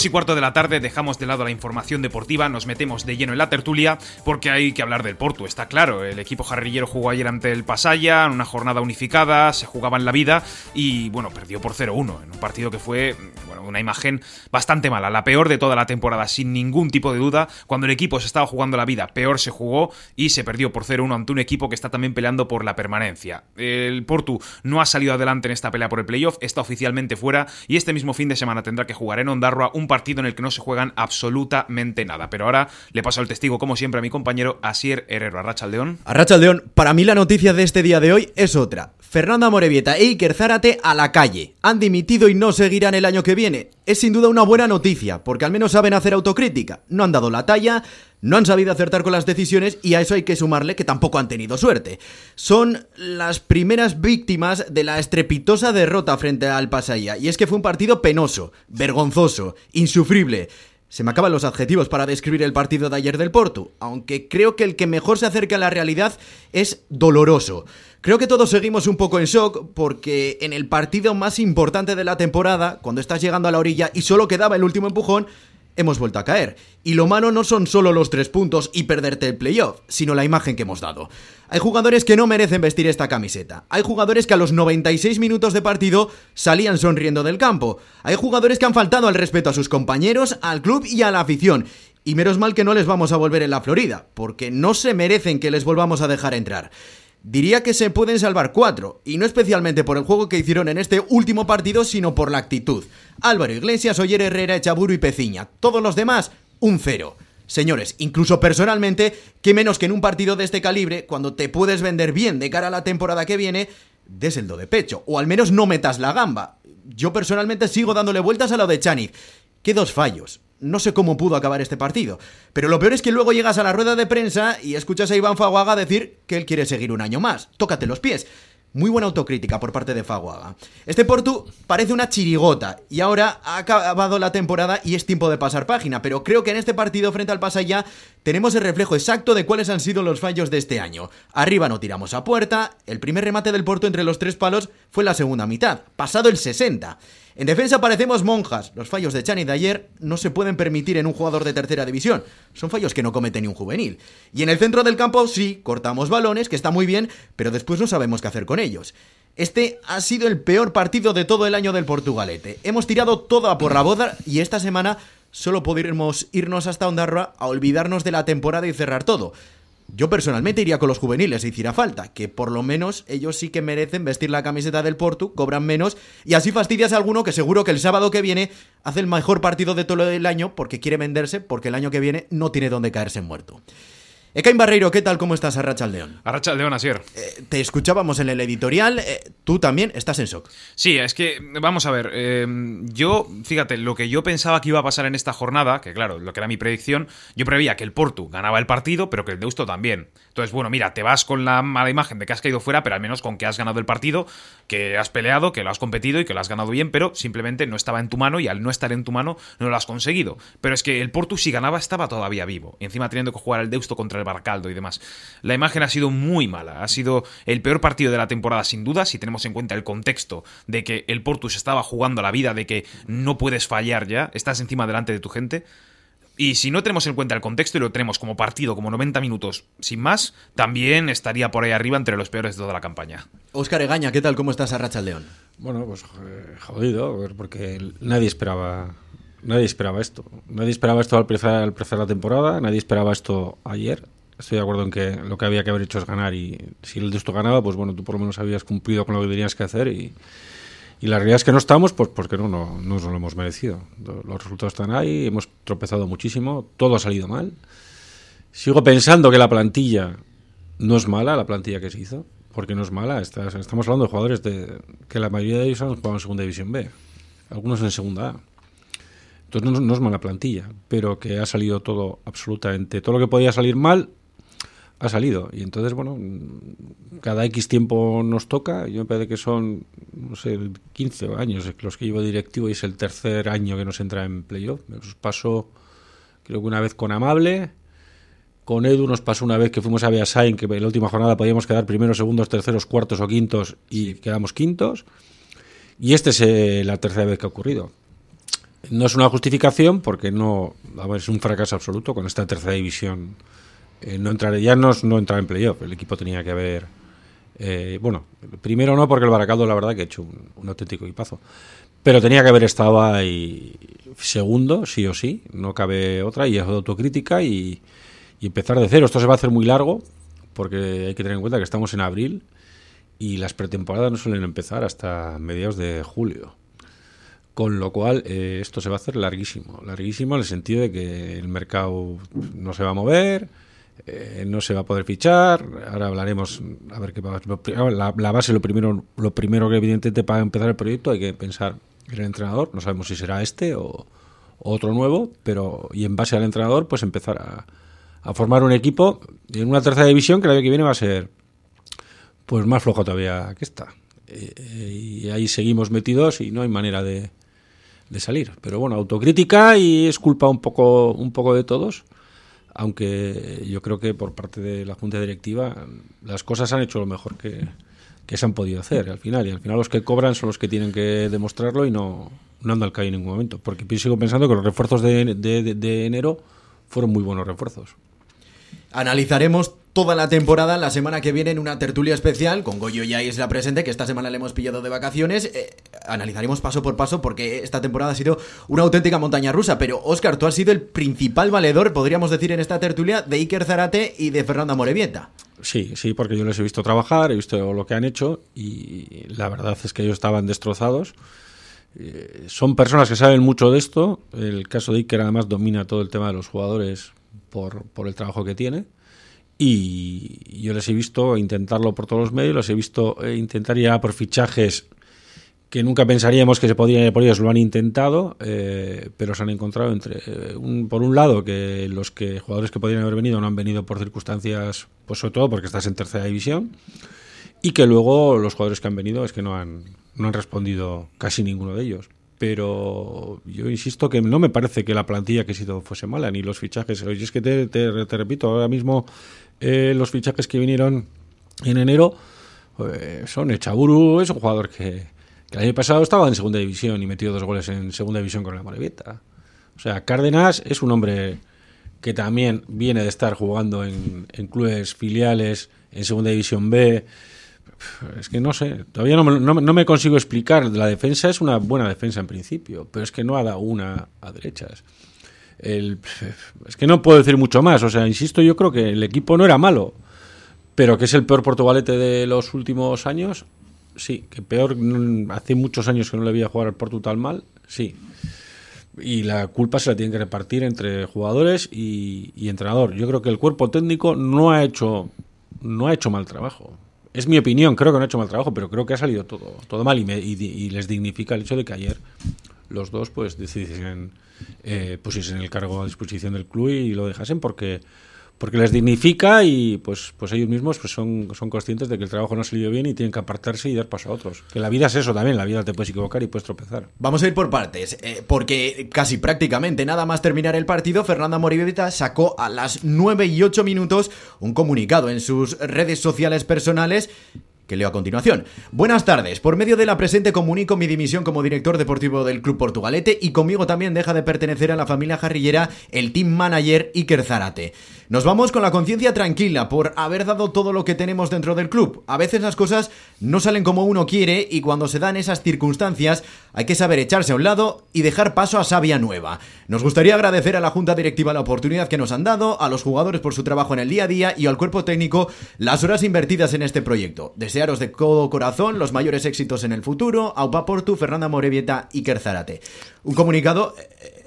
Dos y cuarto de la tarde dejamos de lado la información deportiva, nos metemos de lleno en la tertulia porque hay que hablar del Porto, está claro. El equipo jarrillero jugó ayer ante el Pasaya, en una jornada unificada, se jugaba en la vida y bueno, perdió por 0-1 en un partido que fue bueno, una imagen bastante mala, la peor de toda la temporada, sin ningún tipo de duda. Cuando el equipo se estaba jugando la vida, peor se jugó y se perdió por 0-1 ante un equipo que está también peleando por la permanencia. El Porto no ha salido adelante en esta pelea por el playoff, está oficialmente fuera y este mismo fin de semana tendrá que jugar en Ondarroa un partido en el que no se juegan absolutamente nada. Pero ahora le paso el testigo, como siempre, a mi compañero Asier Herrero. Arracha Aldeón. Arracha Aldeón, para mí la noticia de este día de hoy es otra. Fernanda Morevieta e Iker Zárate a la calle. Han dimitido y no seguirán el año que viene. Es sin duda una buena noticia, porque al menos saben hacer autocrítica. No han dado la talla, no han sabido acertar con las decisiones y a eso hay que sumarle que tampoco han tenido suerte. Son las primeras víctimas de la estrepitosa derrota frente al Pasaya. Y es que fue un partido penoso, vergonzoso, insufrible. Se me acaban los adjetivos para describir el partido de ayer del Porto, aunque creo que el que mejor se acerca a la realidad es doloroso. Creo que todos seguimos un poco en shock porque en el partido más importante de la temporada, cuando estás llegando a la orilla y solo quedaba el último empujón, hemos vuelto a caer. Y lo malo no son solo los tres puntos y perderte el playoff, sino la imagen que hemos dado. Hay jugadores que no merecen vestir esta camiseta. Hay jugadores que a los 96 minutos de partido salían sonriendo del campo. Hay jugadores que han faltado al respeto a sus compañeros, al club y a la afición. Y menos mal que no les vamos a volver en la Florida, porque no se merecen que les volvamos a dejar entrar. Diría que se pueden salvar cuatro, y no especialmente por el juego que hicieron en este último partido, sino por la actitud. Álvaro Iglesias, Oyer Herrera, Echaburu y Peciña. Todos los demás, un cero. Señores, incluso personalmente, qué menos que en un partido de este calibre, cuando te puedes vender bien de cara a la temporada que viene, des el do de pecho, o al menos no metas la gamba. Yo personalmente sigo dándole vueltas a lo de Chaniz. ¿Qué dos fallos? No sé cómo pudo acabar este partido. Pero lo peor es que luego llegas a la rueda de prensa y escuchas a Iván Faguaga decir que él quiere seguir un año más. Tócate los pies. Muy buena autocrítica por parte de Faguaga. Este Portu parece una chirigota y ahora ha acabado la temporada y es tiempo de pasar página, pero creo que en este partido frente al Pasaya tenemos el reflejo exacto de cuáles han sido los fallos de este año. Arriba no tiramos a puerta, el primer remate del Porto entre los tres palos fue la segunda mitad, pasado el 60. En defensa parecemos monjas. Los fallos de Chani de ayer no se pueden permitir en un jugador de tercera división. Son fallos que no comete ni un juvenil. Y en el centro del campo sí, cortamos balones, que está muy bien, pero después no sabemos qué hacer con ellos. Este ha sido el peor partido de todo el año del Portugalete. Hemos tirado todo a por la boda y esta semana solo podremos irnos hasta Ondarroa a olvidarnos de la temporada y cerrar todo. Yo personalmente iría con los juveniles si hiciera falta, que por lo menos ellos sí que merecen vestir la camiseta del Porto, cobran menos, y así fastidias a alguno que seguro que el sábado que viene hace el mejor partido de todo el año porque quiere venderse, porque el año que viene no tiene donde caerse muerto. Ekain Barreiro, ¿qué tal? ¿Cómo estás, Arracha León? Arracha León, Asier. Eh, te escuchábamos en el editorial, eh, tú también estás en shock. Sí, es que, vamos a ver, eh, yo, fíjate, lo que yo pensaba que iba a pasar en esta jornada, que claro, lo que era mi predicción, yo preveía que el Porto ganaba el partido, pero que el Deusto también. Entonces, bueno, mira, te vas con la mala imagen de que has caído fuera, pero al menos con que has ganado el partido, que has peleado, que lo has competido y que lo has ganado bien, pero simplemente no estaba en tu mano y al no estar en tu mano no lo has conseguido. Pero es que el Porto, si ganaba, estaba todavía vivo. Y encima teniendo que jugar el Deusto contra el Barcaldo y demás. La imagen ha sido muy mala. Ha sido el peor partido de la temporada, sin duda, si tenemos en cuenta el contexto de que el Porto se estaba jugando la vida, de que no puedes fallar ya, estás encima delante de tu gente. Y si no tenemos en cuenta el contexto y lo tenemos como partido, como 90 minutos, sin más, también estaría por ahí arriba entre los peores de toda la campaña. Óscar Egaña, ¿qué tal? ¿Cómo estás a Racha León? Bueno, pues eh, jodido, porque nadie esperaba nadie esperaba esto. Nadie esperaba esto al empezar, la temporada, nadie esperaba esto ayer. Estoy de acuerdo en que lo que había que haber hecho es ganar y si el de esto ganaba, pues bueno, tú por lo menos habías cumplido con lo que tenías que hacer y, y la realidad es que no estamos, pues porque no, no, no nos lo hemos merecido. Los resultados están ahí, hemos tropezado muchísimo, todo ha salido mal. Sigo pensando que la plantilla no es mala, la plantilla que se hizo, porque no es mala. estamos hablando de jugadores de, que la mayoría de ellos han jugado en Segunda División B, algunos en Segunda A. Entonces no, no es mala plantilla, pero que ha salido todo absolutamente, todo lo que podía salir mal ha salido. Y entonces, bueno, cada X tiempo nos toca. Yo me parece que son, no sé, 15 años los que llevo directivo y es el tercer año que nos entra en playoff. Nos pasó, creo que una vez con Amable. Con Edu nos pasó una vez que fuimos a Beasain, que en la última jornada podíamos quedar primeros, segundos, terceros, cuartos o quintos y quedamos quintos. Y esta es eh, la tercera vez que ha ocurrido. No es una justificación porque no, a es un fracaso absoluto con esta tercera división. Eh, no entrar, ya no, no entrar en playoff, el equipo tenía que haber... eh, bueno, primero no porque el Baracaldo la verdad que ha hecho un, auténtico equipazo. Pero tenía que haber estado ahí segundo, sí o sí, no cabe otra, y es autocrítica y empezar de cero. Esto se va a hacer muy largo porque hay que tener en cuenta que estamos en abril y las pretemporadas no suelen empezar hasta mediados de julio. Con lo cual, eh, esto se va a hacer larguísimo. Larguísimo en el sentido de que el mercado no se va a mover, eh, no se va a poder fichar. Ahora hablaremos, a ver qué va la, la base, lo primero, lo primero que evidentemente para empezar el proyecto hay que pensar en el entrenador. No sabemos si será este o, otro nuevo, pero y en base al entrenador, pues empezar a, a formar un equipo en una tercera división que el año que viene va a ser pues más flojo todavía que esta. Eh, y ahí seguimos metidos y no hay manera de, de, salir. Pero bueno, autocrítica y es culpa un poco, un poco de todos. Aunque yo creo que por parte de la Junta Directiva las cosas han hecho lo mejor que, que se han podido hacer al final. Y al final los que cobran son los que tienen que demostrarlo y no, no anda al calle en ningún momento. Porque sigo pensando que los refuerzos de, de, de enero fueron muy buenos refuerzos. Analizaremos toda la temporada la semana que viene en una tertulia especial con Goyo y Isla presente, que esta semana le hemos pillado de vacaciones. Eh, analizaremos paso por paso porque esta temporada ha sido una auténtica montaña rusa. Pero, Óscar, tú has sido el principal valedor, podríamos decir, en esta tertulia de Iker Zarate y de Fernanda Morevieta. Sí, sí, porque yo les he visto trabajar, he visto lo que han hecho y la verdad es que ellos estaban destrozados. Eh, son personas que saben mucho de esto. El caso de Iker además domina todo el tema de los jugadores por, por el trabajo que tiene. Y yo les he visto intentarlo por todos los medios, los he visto eh, intentar ya por fichajes que nunca pensaríamos que se podrían ir por ellos, lo han intentado, eh, pero se han encontrado entre, eh, un, por un lado, que los que jugadores que podrían haber venido no han venido por circunstancias, pues sobre todo porque estás en tercera división, y que luego los jugadores que han venido es que no han, no han respondido casi ninguno de ellos pero yo insisto que no me parece que la plantilla que he sido fuese mala, ni los fichajes. Oye, es que te, te repito, ahora mismo eh, los fichajes que vinieron en enero eh, son Echaburu, es un jugador que, el año pasado estaba en segunda división y metió dos goles en segunda división con la Morevieta. O sea, Cárdenas es un hombre que también viene de estar jugando en, en clubes filiales en segunda división B es que no sé, todavía no me, no, no me, consigo explicar. La defensa es una buena defensa en principio, pero es que no ha dado una a derechas. El, es que no puedo decir mucho más. O sea, insisto, yo creo que el equipo no era malo, pero que es el peor portugalete de los últimos años. Sí, que peor, hace muchos años que no le veía jugar al Porto tan mal, sí. Y la culpa se la tienen que repartir entre jugadores y, y entrenador. Yo creo que el cuerpo técnico no ha hecho, no ha hecho mal trabajo es mi opinión, creo que no ha hecho mal trabajo, pero creo que ha salido todo, todo mal y, me, y les dignifica el hecho de que ayer los dos pues decidiesen eh, pusiesen el cargo a disposición del club y lo dejasen porque porque les dignifica y pues pues ellos mismos pues son, son conscientes de que el trabajo no ha salido bien y tienen que apartarse y dar paso a otros. Que la vida es eso también, la vida te puedes equivocar y puedes tropezar. Vamos a ir por partes, eh, porque casi prácticamente nada más terminar el partido, Fernanda Moribeta sacó a las 9 y 8 minutos un comunicado en sus redes sociales personales que leo a continuación. Buenas tardes, por medio de la presente comunico mi dimisión como director deportivo del Club Portugalete y conmigo también deja de pertenecer a la familia jarrillera el team manager Iker Zarate. Nos vamos con la conciencia tranquila por haber dado todo lo que tenemos dentro del club. A veces las cosas no salen como uno quiere y cuando se dan esas circunstancias hay que saber echarse a un lado y dejar paso a savia nueva. Nos gustaría agradecer a la Junta Directiva la oportunidad que nos han dado, a los jugadores por su trabajo en el día a día y al cuerpo técnico las horas invertidas en este proyecto. Desearos de todo corazón los mayores éxitos en el futuro, Aupa Portu, Fernanda Morevieta y Kerzárate. Un comunicado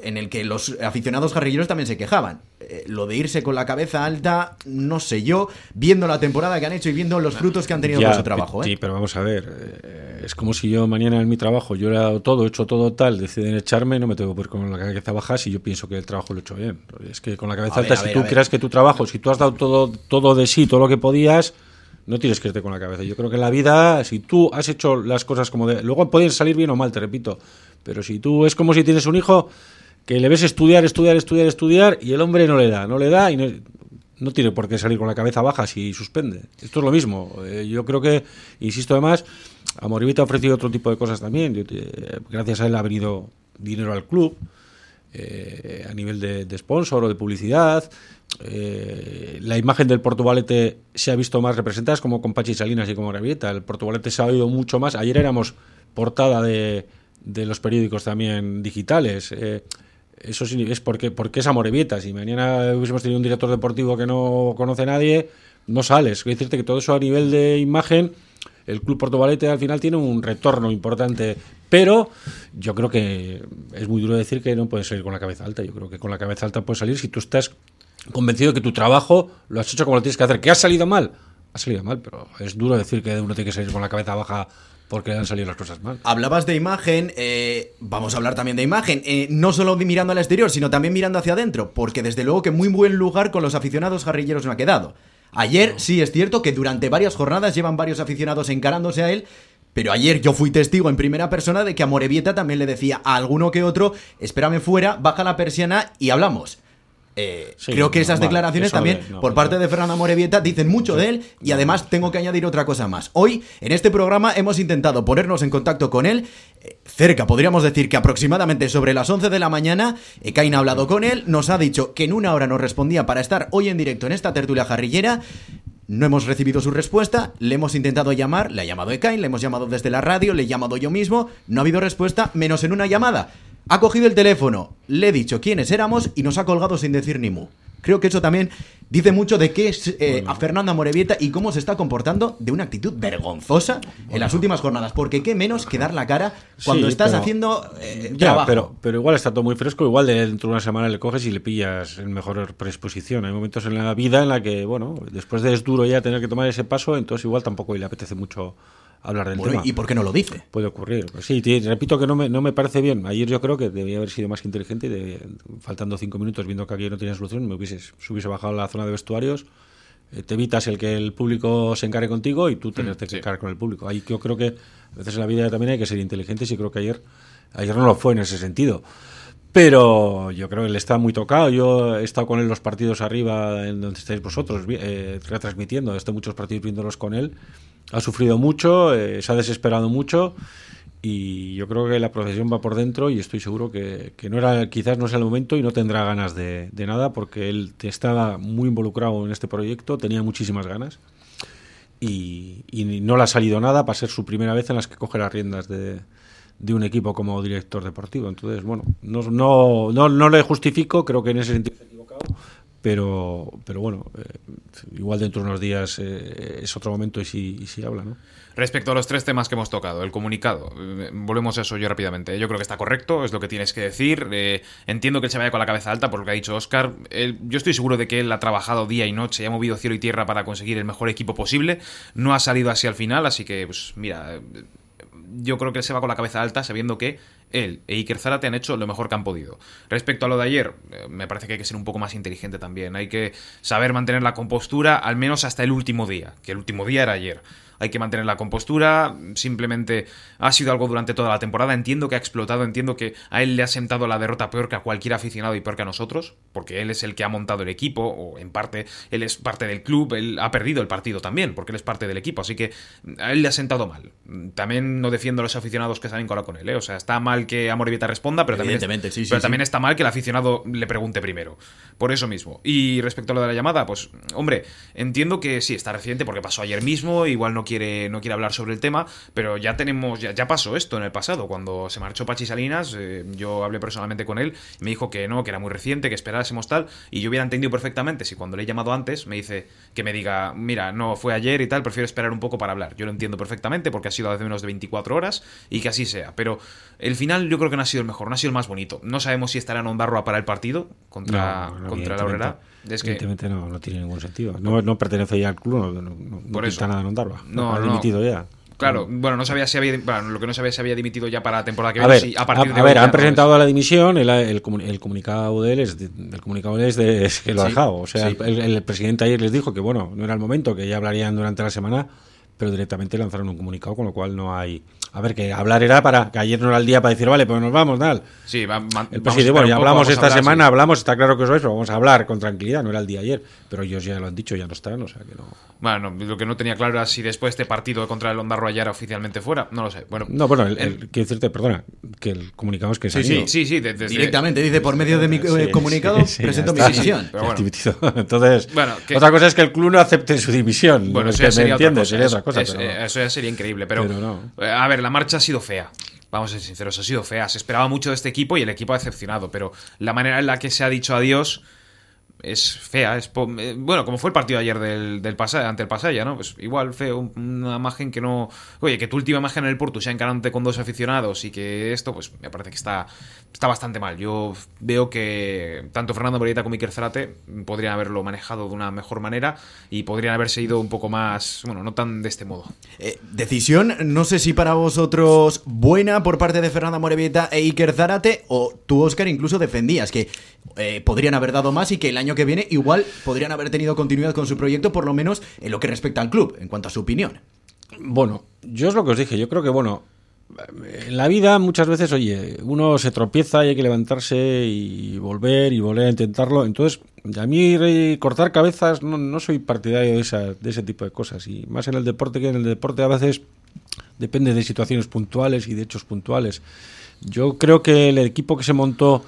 en el que los aficionados jarrilleros también se quejaban. Eh, lo de irse con la cabeza alta, no sé yo, viendo la temporada que han hecho y viendo los frutos que han tenido con su trabajo. ¿eh? Sí, pero vamos a ver, eh, es como si yo mañana en mi trabajo, yo le he dado todo, he hecho todo tal, deciden echarme, no me tengo que ir con la cabeza baja si yo pienso que el trabajo lo he hecho bien. Es que con la cabeza A alta, ver, si ver, tú creas que tu trabajo, si tú has dado todo, todo de sí, todo lo que podías, no tienes que irte con la cabeza. Yo creo que en la vida, si tú has hecho las cosas como de... Luego pueden salir bien o mal, te repito, pero si tú es como si tienes un hijo que le ves estudiar, estudiar, estudiar, estudiar y el hombre no le da, no le da y no, no tiene por qué salir con la cabeza baja si suspende. Esto es lo mismo. Eh, yo creo que, insisto además, a Moribita ha ofrecido otro tipo de cosas también. Gracias a él ha venido dinero al club, eh, a nivel de, sponsor o de publicidad. Eh, la imagen del Portugalete se ha visto más representada, como con Pachi Salinas y como Rabieta. El Portugalete se ha oído mucho más. Ayer éramos portada de, de los periódicos también digitales. Eso sí, es porque, porque es Amorebieta. Si mañana hubiésemos tenido un director deportivo que no conoce a nadie, no sales. Quiero decirte que todo eso a nivel de imagen, el Club Portugalete al final tiene un retorno importante. Pero yo creo que es muy duro decir que no puedes salir con la cabeza alta. Yo creo que con la cabeza alta puedes salir si tú estás convencido de que tu trabajo lo has hecho como lo tienes que hacer. ¿Que ha salido mal? Ha salido mal, pero es duro decir que uno tiene que salir con la cabeza baja porque han salido las cosas mal. Hablabas de imagen, eh, vamos a hablar también de imagen, eh, no solo mirando al exterior, sino también mirando hacia adentro, porque desde luego que muy buen lugar con los aficionados jarrilleros no ha quedado. Ayer sí es cierto que durante varias jornadas llevan varios aficionados encarándose a él, pero ayer yo fui testigo en primera persona de que a Morevieta también le decía a alguno que otro, espérame fuera, baja la persiana y hablamos. Eh, sí, creo que esas declaraciones también no, por parte de Fernando Morevieta dicen mucho de él y además tengo que añadir otra cosa más. Hoy en este programa hemos intentado ponernos en contacto con él eh, cerca, podríamos decir que aproximadamente sobre las 11 de la mañana. Eh, Cain ha hablado con él, nos ha dicho que en una hora nos respondía para estar hoy en directo en esta tertulia jarrillera. No hemos recibido su respuesta, le hemos intentado llamar, le ha llamado Ekain, le hemos llamado desde la radio, le he llamado yo mismo, no ha habido respuesta, menos en una llamada. Ha cogido el teléfono, le he dicho quiénes éramos y nos ha colgado sin decir ni mu. Creo que eso también dice mucho de qué es eh, bueno. a Fernanda Morevieta y cómo se está comportando de una actitud vergonzosa bueno. en las últimas jornadas. Porque qué menos que dar la cara cuando sí, estás pero, haciendo eh, ya, trabajo. Pero, pero igual está todo muy fresco. Igual de dentro de una semana le coges y le pillas en mejor predisposición. Hay momentos en la vida en la que, bueno, después de es duro ya tener que tomar ese paso, entonces igual tampoco le apetece mucho hablar del bueno, tema. ¿Y por qué no lo dice? Puede ocurrir. Pues sí, te, repito que no me, no me parece bien. Ayer yo creo que debía haber sido más inteligente y de, faltando cinco minutos, viendo que aquí no tenía solución, me hubiese, se hubiese bajado a la zona de vestuarios. Eh, te evitas el que el público se encargue contigo y tú tenés que sí. encargar con el público. Ahí yo creo que a veces en la vida también hay que ser inteligentes y creo que ayer, ayer no lo fue en ese sentido. Pero yo creo que él está muy tocado. Yo he estado con él los partidos arriba, en donde estáis vosotros, eh, retransmitiendo. He estado muchos partidos viéndolos con él. Ha sufrido mucho, eh, se ha desesperado mucho. Y yo creo que la procesión va por dentro y estoy seguro que, no era, quizás no sea el momento y no tendrá ganas de, de nada porque él estaba muy involucrado en este proyecto, tenía muchísimas ganas y, y no le ha salido nada para ser su primera vez en las que coge las riendas de, de un equipo como director deportivo. Entonces, bueno, no, no, no, no le justifico, creo que en ese sentido equivocado, pero, pero bueno, eh, igual dentro de unos días eh, es otro momento y si, y si habla, ¿no? Respecto a los tres temas que hemos tocado, el comunicado, eh, volvemos a eso yo rápidamente. Yo creo que está correcto, es lo que tienes que decir. Eh, entiendo que él se vaya con la cabeza alta por lo que ha dicho Oscar. Él, yo estoy seguro de que él ha trabajado día y noche ha movido cielo y tierra para conseguir el mejor equipo posible. No ha salido así al final, así que, pues mira, yo creo que él se va con la cabeza alta sabiendo que él e Iker Zárate han hecho lo mejor que han podido. Respecto a lo de ayer, eh, me parece que hay que ser un poco más inteligente también. Hay que saber mantener la compostura al menos hasta el último día, que el último día era ayer hay que mantener la compostura, simplemente ha sido algo durante toda la temporada, entiendo que ha explotado, entiendo que a él le ha sentado la derrota peor que a cualquier aficionado y peor que a nosotros, porque él es el que ha montado el equipo, o en parte él es parte del club, él ha perdido el partido también, porque él es parte del equipo, así que a él le ha sentado mal. También no defiendo a los aficionados que salen con él, ¿eh? o sea, está mal que Amorevita responda, pero, también, sí, sí, pero sí. también está mal que el aficionado le pregunte primero, por eso mismo. Y respecto a lo de la llamada, pues, hombre, entiendo que sí, está reciente porque pasó ayer mismo, igual no quiere, no quiere hablar sobre el tema, pero ya tenemos, ya, ya pasó esto en el pasado. Cuando se marchó Pachi Salinas, eh, yo hablé personalmente con él, me dijo que no, que era muy reciente, que esperásemos tal, y yo hubiera entendido perfectamente si cuando le he llamado antes me dice que me diga, mira, no fue ayer y tal, prefiero esperar un poco para hablar. Yo lo entiendo perfectamente porque ha sido hace menos de 24 horas y que así sea, pero el final yo creo que no ha sido el mejor, no ha sido el más bonito. No sabemos si estará en Ondarroa para el partido contra, no, no, contra la Obrera. Es que, evidentemente no, no tiene ningún sentido. No, no pertenece ya al club, no, no, no Por eso. nada en. No, ha dimitido ya. Claro, bueno, no sabía si había, bueno, lo que no sabía si había dimitido ya para la temporada que a viene. Ver, si a, partir a, de a ver, han presentado es. la dimisión, el, el, el comunicado de él es, de, el comunicado de él es, de, es que lo ha dejado. O sea, sí. el, el, presidente ayer les dijo que bueno, no era el momento, que ya hablarían durante la semana, pero directamente lanzaron un comunicado, con lo cual no hay... A ver, que hablar era para que ayer no era el día para decir, vale, pues nos vamos, tal. Sí, va, va, El presidente, bueno, ya hablamos esta hablar, semana, sí. hablamos, está claro que os vais, pero vamos a hablar con tranquilidad, no era el día ayer, pero ellos ya lo han dicho, ya no están, o sea que no... Bueno, lo que no tenía claro era si después de este partido contra el Ondarroa ya era oficialmente fuera. No lo sé. Bueno, No, bueno, el, el- el- quiero decirte, perdona, que el es que se sí, ido. sí, sí, de- desde- Directamente dice, por medio de mi eh, Sí, comunicado, sí, sí, presento mi bueno. Dimitido. Entonces, Bueno, que- otra cosa es que el club no acepte su dimisión. Bueno, es eso ya me sería otra cosa. sería Eso- otra cosa. es- pero- eh, Eso ya sería increíble. Pero, eh, a ver, la marcha ha sido fea. Vamos a ser sinceros, ha sido fea. Se esperaba mucho de este equipo y el equipo ha decepcionado. Pero la manera en la que se ha dicho adiós es fea. Es eh, bueno, como fue el partido ayer del, del ante el Pasaya, ¿no? Pues igual feo, un- una imagen que no. Oye, que tu última imagen en el Porto sea encarándote con dos aficionados y que esto, pues me parece que está, está bastante mal. Yo veo que tanto Fernando Morita como Iker Zarate podrían haberlo manejado de una mejor manera y podrían haberse ido un poco más. Bueno, no tan de este modo. Eh, decisión, no sé si para vosotros buena por parte de Fernanda Morevieta e Iker Zárate, o tú, Oscar, incluso defendías que eh, podrían haber dado más y que el año que viene igual podrían haber tenido continuidad con su proyecto, por lo menos en lo que respecta al club, en cuanto a su opinión. Bueno, yo es lo que os dije. Yo creo que, bueno, en la vida muchas veces, oye, uno se tropieza y hay que levantarse y volver y volver a intentarlo. Entonces, a mí cortar cabezas no, no soy partidario de, esa- de ese tipo de cosas. Y más en el deporte que en el deporte a veces depende de situaciones puntuales y de hechos puntuales. Yo creo que el equipo que se montó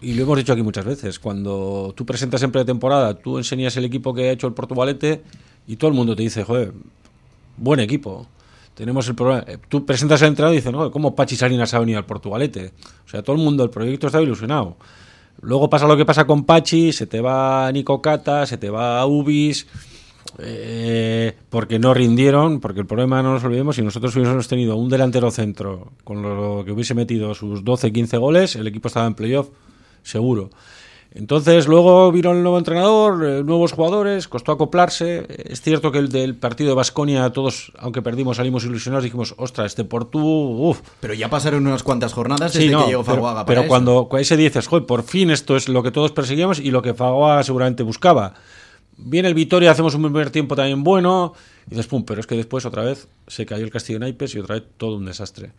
y lo hemos dicho aquí muchas veces, cuando tú presentas en pretemporada, tú enseñas el equipo que ha hecho el Portugalete y todo el mundo te dice, joder, buen equipo. Tenemos el problema. eh, Tú presentas el entrenador y dices, no, ¿cómo Pachi Salinas ha venido al Portugalete? O sea, todo el mundo, el proyecto estaba ilusionado. Luego pasa lo que pasa con Pachi, se te va Nico Cata, se te va Ubis, eh, porque no rindieron, porque el problema no nos olvidemos, si nosotros hubiésemos tenido un delantero centro con lo que hubiese metido sus 12, 15 goles, el equipo estaba en playoff, seguro. Entonces, luego vino el nuevo entrenador, eh, nuevos jugadores, costó acoplarse. Es cierto que el del partido de Basconia, todos, aunque perdimos, salimos ilusionados, dijimos, ostras, este Portu, uff, Pero ya pasaron unas cuantas jornadas desde Sí, no, que llegó pero, para pero eso. cuando cu- ese dices, joder, por fin esto es lo que todos perseguíamos y lo que Fagoa seguramente buscaba. Viene el Vitoria, hacemos un primer tiempo también bueno, y dices, pum, pero es que después otra vez se cayó el Castillo de Naipes y otra vez todo un desastre.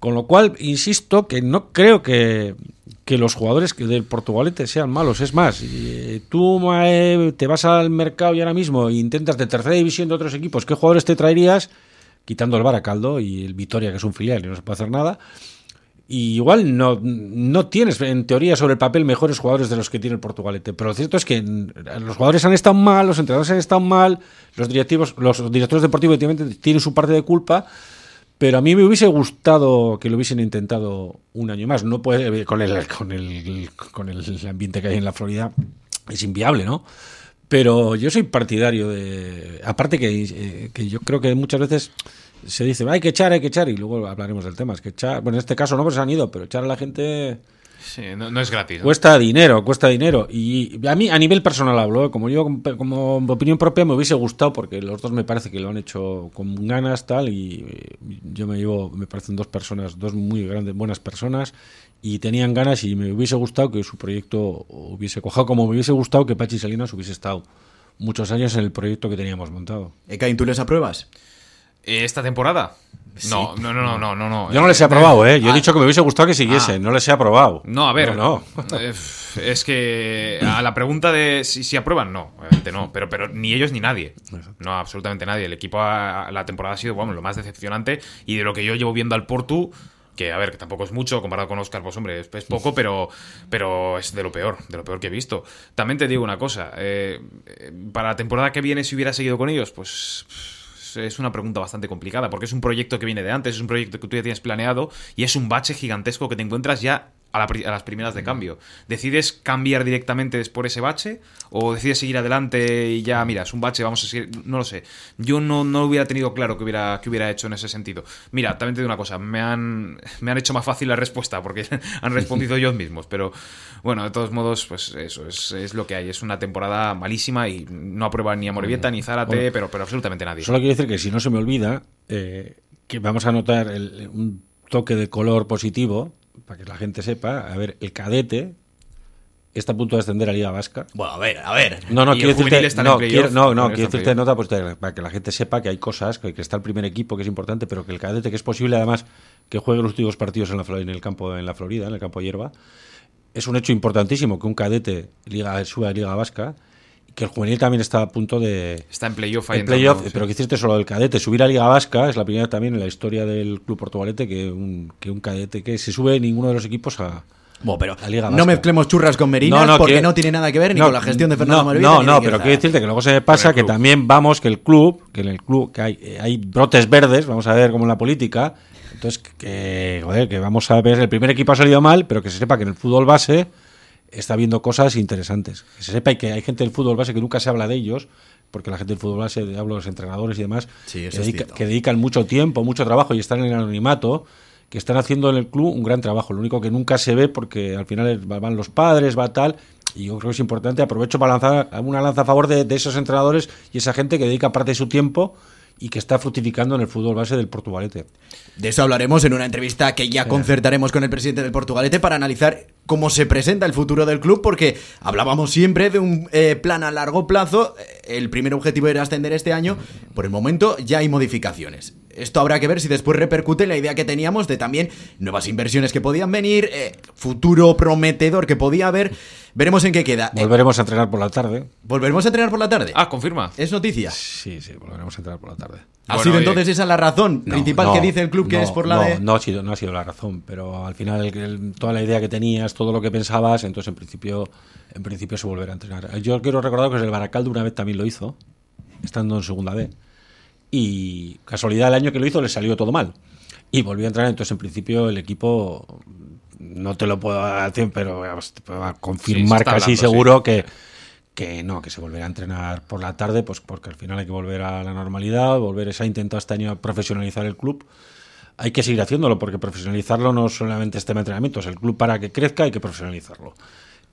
Con lo cual, insisto que no creo que, que los jugadores del Portugalete sean malos. Es más, eh, tú te vas al mercado y ahora mismo intentas de tercera división de otros equipos, ¿qué jugadores te traerías? Quitando el Baracaldo y el Vitoria, que es un filial y no se puede hacer nada. Igual no, no tienes, en teoría, sobre el papel mejores jugadores de los que tiene el Portugalete. Pero lo cierto es que mm, los jugadores han estado mal, los entrenadores han estado mal, los directivos, los directores deportivos tienen su parte de culpa. Pero a mí me hubiese gustado que lo hubiesen intentado un año más. No puede, con el, con el, con el ambiente que hay en la Florida, es inviable, ¿no? Pero yo soy partidario de. Aparte que, eh, que yo creo que muchas veces se dice, hay que echar, hay que echar, y luego hablaremos del tema. Es que echar, bueno, en este caso no, pues se han ido, pero echar a la gente Sí, no, no es gratis. ¿no? cuesta dinero, cuesta dinero. Y a mí, a nivel personal hablo, ¿eh? como yo, como opinión propia, me hubiese gustado, porque los dos me parece que lo han hecho con ganas, tal, y eh, yo me llevo, me parecen dos personas, dos muy grandes, buenas personas, y tenían ganas, y me hubiese gustado que su proyecto hubiese cojado, como me hubiese gustado que Pachi Salinas hubiese estado muchos años en el proyecto que teníamos montado. Ekain, ¿tú les apruebas? Eh, ¿Esta temporada? No, no, no, no, no, no, no. Yo no les he aprobado, ¿eh? Yo he Ah, dicho que me hubiese gustado que siguiese, Ah. no les he aprobado. No, a ver. No, no. eh, Es que a la pregunta de si, si aprueban, no, obviamente no. Pero, pero ni ellos ni nadie. No, absolutamente nadie. El equipo, a- la temporada ha sido, bueno, lo más decepcionante. Y de lo que yo llevo viendo al Portu, que a ver, que tampoco es mucho comparado con Oscar, pues hombre, es, es poco, pero, pero es de lo peor, de lo peor que he visto. También te digo una cosa, eh, eh, para la temporada que viene, si hubiera seguido con ellos, pues es una pregunta bastante complicada, porque es un proyecto que viene de antes, es un proyecto que tú ya tienes planeado y es un bache gigantesco que te encuentras ya a, la a las primeras de cambio. ¿Decides cambiar directamente por ese bache o decides seguir adelante y ya, mira, es un bache, vamos a seguir? No lo sé. Yo no, no hubiera tenido claro que hubiera, que hubiera hecho en ese sentido. Mira, también te digo una cosa, me han, me han hecho más fácil la respuesta porque han respondido ellos mismos, pero bueno, de todos modos, pues eso es, es lo que hay. Es una temporada malísima y no aprueban ni a Morevieta ni Zárate, Bueno. pero, pero absolutamente nadie. Solo quiero decir que si no se me olvida, eh, que vamos a notar el- un toque de color positivo, para que la gente sepa. A ver, el cadete está a punto de ascender a Liga Vasca. Bueno, a ver, a ver. No, no, quiero decirte, no, quiero, no, quiero decirte nota pues, de- para que la gente sepa que hay cosas, que, que está el primer equipo, que es importante, pero que el cadete, que es posible además que juegue los últimos partidos en, la, en el campo en la Florida, en el campo hierba, es un hecho importantísimo que un cadete liga, suba a Liga Vasca que el juvenil también está a punto de, Está en playoff ahí en playoff, sí. pero que hiciste solo del cadete. Subir a Liga Vasca es la primera también en la historia del club portugalete que un, que un cadete que se sube ninguno de los equipos a. Bueno, pero La Liga no Vasca. mezclemos churras con merinas porque que- no tiene nada que ver ni no, con la gestión de Fernando no, Morevieta No, no, pero quiero decirte que luego se me pasa que también vamos, que el club, que en el club, que hay, hay brotes verdes, vamos a ver como en la política. Entonces, que, joder, que vamos a ver, el primer equipo ha salido mal, pero que se sepa que en el fútbol base está viendo cosas interesantes. Que se sepa y que hay gente del fútbol base que nunca se habla de ellos, porque la gente del fútbol base, hablo de los entrenadores y demás, Sí, que, dedica- que dedican mucho tiempo, mucho trabajo y están en el anonimato, que están haciendo en el club un gran trabajo. Lo único que nunca se ve porque al final van los padres, va tal. Y yo creo que es importante, aprovecho para lanzar una lanza a favor de, de esos entrenadores y esa gente que dedica parte de su tiempo y que está fructificando en el fútbol base del Portugalete. De eso hablaremos en una entrevista que ya concertaremos con el presidente del Portugalete para analizar cómo se presenta el futuro del club, porque hablábamos siempre de un eh, plan a largo plazo. El primer objetivo era ascender este año. Por el momento ya hay modificaciones. Esto habrá que ver si después repercute en la idea que teníamos de también nuevas inversiones que podían venir, eh, futuro prometedor que podía haber. Veremos en qué queda. Eh, Volveremos a entrenar por la tarde. ¿Volveremos a entrenar por la tarde? Ah, confirma. ¿Es noticia? Sí, sí, volveremos a entrenar por la tarde. ¿Ha Bueno, sido entonces esa la razón No, principal no, que dice el club que no, es por la no, de... No ha, sido, no ha sido la razón, pero al final el- el- toda la idea que tenías, todo lo que pensabas, entonces en principio, en principio se volverá a entrenar. Yo quiero recordar que el Baracaldo una vez también lo hizo, estando en segunda B, y casualidad el año que lo hizo le salió todo mal. Y volvió a entrar, entonces en principio el equipo, no te lo puedo decir, pero te puedo confirmar casi hablando, seguro que, que no, que se volverá a entrenar por la tarde, pues porque al final hay que volver a la normalidad, volver, se ha intentado este año profesionalizar el club. Hay que seguir haciéndolo, porque profesionalizarlo no solamente es tema de entrenamiento, es el club para que crezca hay que profesionalizarlo.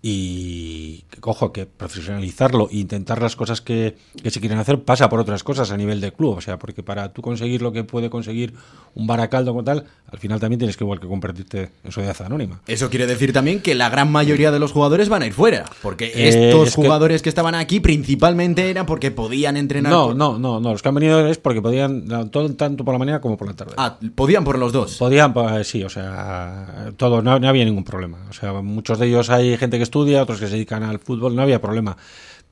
Y, ojo, que profesionalizarlo e intentar las cosas que, que se quieren hacer pasa por otras cosas a nivel de club. O sea, porque para tú conseguir lo que puede conseguir un Baracaldo como tal, al final también tienes que igual que convertirte en sociedad anónima. Eso quiere decir también que la gran mayoría de los jugadores van a ir fuera. Porque Eh, estos es jugadores que... estaban aquí principalmente eran porque podían entrenar. No, por- no, no, no. Los que han venido es porque podían, todo, tanto por la mañana como por la tarde. Ah, podían por los dos. Podían, pues, sí, o sea, todo, no, no había ningún problema. O sea, muchos de ellos hay gente que estudia, otros que se dedican al fútbol, no había problema.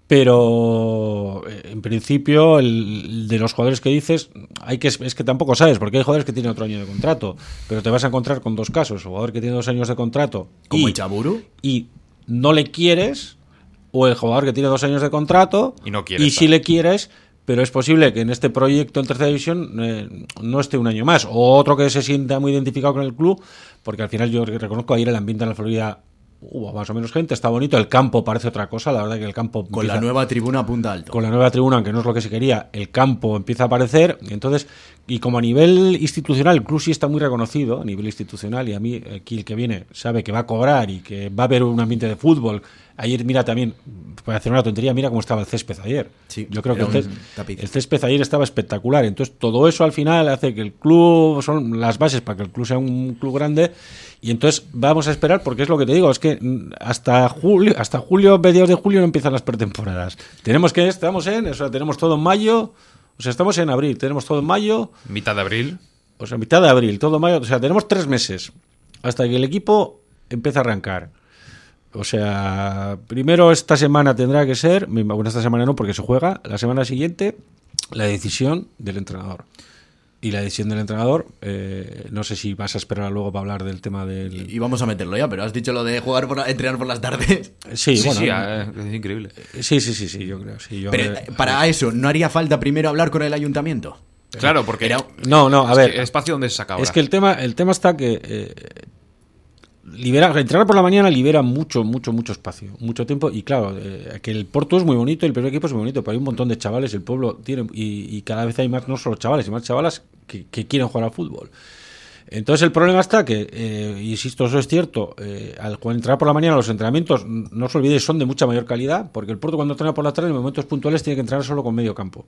Pero eh, en principio, el, de los jugadores que dices, hay que es que tampoco sabes, porque hay jugadores que tienen otro año de contrato, pero te vas a encontrar con dos casos: jugador que tiene dos años de contrato Como y, Ichaburu. y no le quieres, o el jugador que tiene dos años de contrato Y no quiere y sí le quieres, pero es posible que en este proyecto en tercera división eh, no esté un año más. O otro que se sienta muy identificado con el club, porque al final yo reconozco ayer el ambiente en la Florida hubo más o menos gente, está bonito, el campo parece otra cosa, la verdad que el campo Con la nueva tribuna punta alto. con la nueva tribuna, aunque no es lo que se quería, el campo empieza a aparecer. y Entonces, y como a nivel institucional, el club sí está muy reconocido a nivel institucional, y a mí, aquí el que viene sabe que va a cobrar y que va a haber un ambiente de fútbol. Ayer, mira también, para hacer una tontería, mira cómo estaba el césped ayer. Sí, Yo creo que el, el césped ayer estaba espectacular. Entonces, todo eso al final hace que el club, son las bases para que el club sea un club grande. Y entonces vamos a esperar, porque es lo que te digo, es que hasta julio, hasta julio, mediados de julio no empiezan las pretemporadas. Tenemos que, estamos en, o sea, tenemos todo en mayo, o sea, estamos en abril, tenemos todo mayo, Mitad de abril. o sea, mitad de abril, todo mayo, o sea, tenemos tres meses hasta que el equipo empiece a arrancar. O sea, primero esta semana tendrá que ser, bueno, esta semana no porque se juega, la semana siguiente la decisión del entrenador. Y la decisión del entrenador, eh, no sé si vas a esperar luego para hablar del tema del... Y vamos a meterlo ya, pero has dicho lo de jugar por la- entrenar por las tardes. Sí, Sí, bueno, sí, eh, es increíble. sí, sí, sí, sí, yo creo. Sí, yo Pero eh, para eso, ¿no haría falta primero hablar con el ayuntamiento? Claro, porque Era- No, no, a es ver. que espacio donde se saca ahora. Es que el tema, el tema está que eh, libera, entrenar por la mañana libera mucho, mucho, mucho espacio, mucho tiempo. Y claro, eh, que el Porto es muy bonito, el primer equipo es muy bonito, pero hay un montón de chavales, el pueblo tiene, y, y cada vez hay más, no solo chavales, y más chavalas que, quieren jugar al fútbol. Entonces el problema está que, eh, insisto, eso es cierto, eh, al entrar por la mañana los entrenamientos, no os olvidéis, son de mucha mayor calidad, porque el Porto cuando entrena por la tarde en momentos puntuales tiene que entrenar solo con medio campo.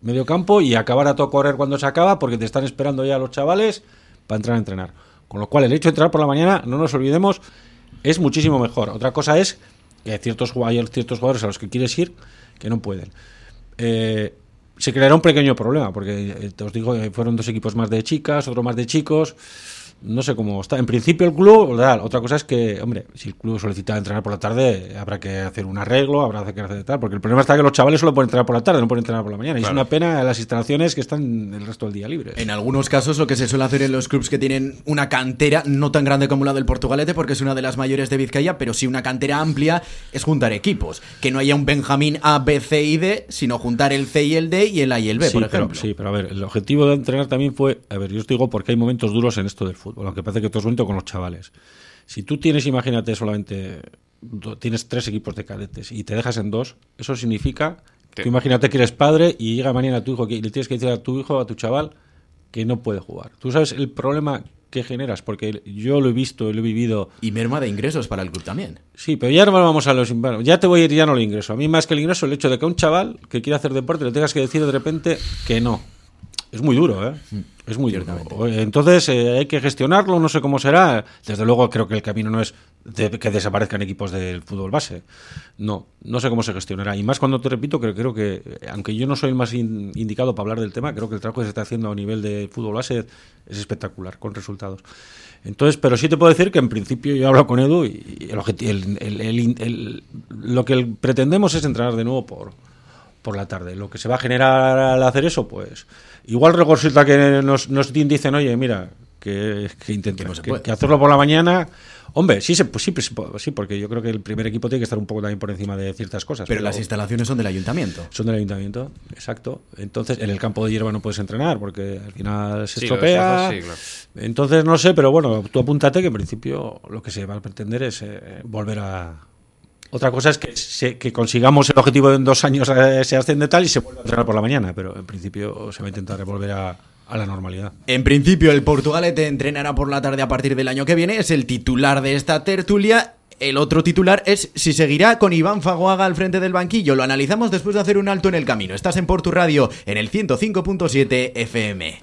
Medio campo y acabar a todo correr cuando se acaba, porque te están esperando ya los chavales para entrar a entrenar. Con lo cual el hecho de entrar por la mañana, no nos olvidemos, es muchísimo mejor. Otra cosa es que hay ciertos, hay ciertos jugadores a los que quieres ir que no pueden. Eh, se creará un pequeño problema, porque eh, te os digo, fueron dos equipos más de chicas, otro más de chicos no sé cómo está. En principio el club, otra cosa es que, hombre, si el club solicita entrenar por la tarde, habrá que hacer un arreglo, habrá que hacer tal, porque el problema está que los chavales solo pueden entrenar por la tarde, no pueden entrenar por la mañana. Y es una pena las instalaciones que están el resto del día libres. En algunos casos lo que se suele hacer en los clubs que tienen una cantera no tan grande como la del Portugalete, porque es una de las mayores de Vizcaya, pero sí una cantera amplia, es juntar equipos. Que no haya un Benjamín A, B, C y D, sino juntar el C y el D y el A y el B, por ejemplo. sí, pero a ver, el objetivo de entrenar también fue, a ver, yo os digo porque hay momentos duros en esto del fútbol lo que parece que todo es bonito con los chavales. Si tú tienes, imagínate, solamente tienes tres equipos de cadetes y te dejas en dos, eso significa que imagínate que eres padre y llega mañana tu hijo y le tienes que decir a tu hijo, a tu chaval, que no puede jugar. Tú sabes el problema que generas, porque yo lo he visto, lo he vivido. Y merma de ingresos para el club también. Sí, pero ya no vamos a los. ya te voy a ir, ya no lo ingreso. A mí, más que el ingreso, el hecho de que a un chaval que quiere hacer deporte le tengas que decir de repente que no. Es muy duro, ¿eh? Mm. Es muy duro. Entonces eh, hay que gestionarlo, no sé cómo será. Desde luego creo que el camino no es que desaparezcan equipos del fútbol base. No, no sé cómo se gestionará. Y más cuando te repito, que creo que, aunque yo no soy el más indicado para hablar del tema, creo que el trabajo que se está haciendo a nivel de fútbol base es espectacular, con resultados. Entonces, pero sí te puedo decir que en principio yo hablo con Edu y el, lo que pretendemos es entrenar de nuevo por, por la tarde. Lo que se va a generar al hacer eso, pues igual resulta que nos, nos dicen, oye, mira, que, que intentemos, que, hacerlo por la mañana. Hombre, sí, pues sí, pues, sí, porque yo creo que el primer equipo tiene que estar un poco también por encima de ciertas cosas. Pero, las instalaciones son del ayuntamiento. Son del ayuntamiento, exacto. Entonces, en el campo de hierba no puedes entrenar porque al final se estropea. Entonces, no sé, pero bueno, tú apúntate que en principio lo que se va a pretender es eh, volver a, otra cosa es que, consigamos el objetivo en dos años eh, se asciende tal y se vuelve a entrenar por la mañana, pero en principio se va a intentar volver a, la normalidad. En principio, el Portugalete entrenará por la tarde a partir del año que viene, es el titular de esta tertulia. El otro titular es si seguirá con Iván Fagoaga al frente del banquillo. Lo analizamos después de hacer un alto en el camino. Estás en Portu Radio en el 105.7 FM.